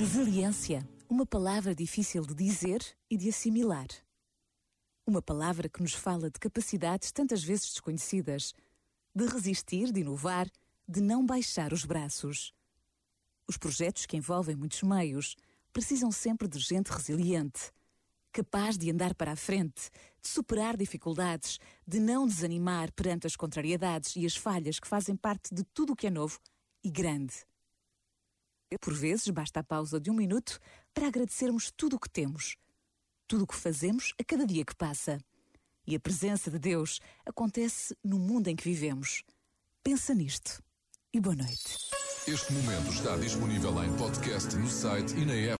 Resiliência, uma palavra difícil de dizer e de assimilar. Uma palavra que nos fala de capacidades tantas vezes desconhecidas, de resistir, de inovar, de não baixar os braços. Os projetos que envolvem muitos meios precisam sempre de gente resiliente, capaz de andar para a frente, de superar dificuldades, de não desanimar perante as contrariedades e as falhas que fazem parte de tudo o que é novo e grande. Por vezes, basta a pausa de um minuto para agradecermos tudo o que temos, tudo o que fazemos a cada dia que passa. E a presença de Deus acontece no mundo em que vivemos. Pensa nisto. E boa noite. Este momento está disponível em podcast no site e na app.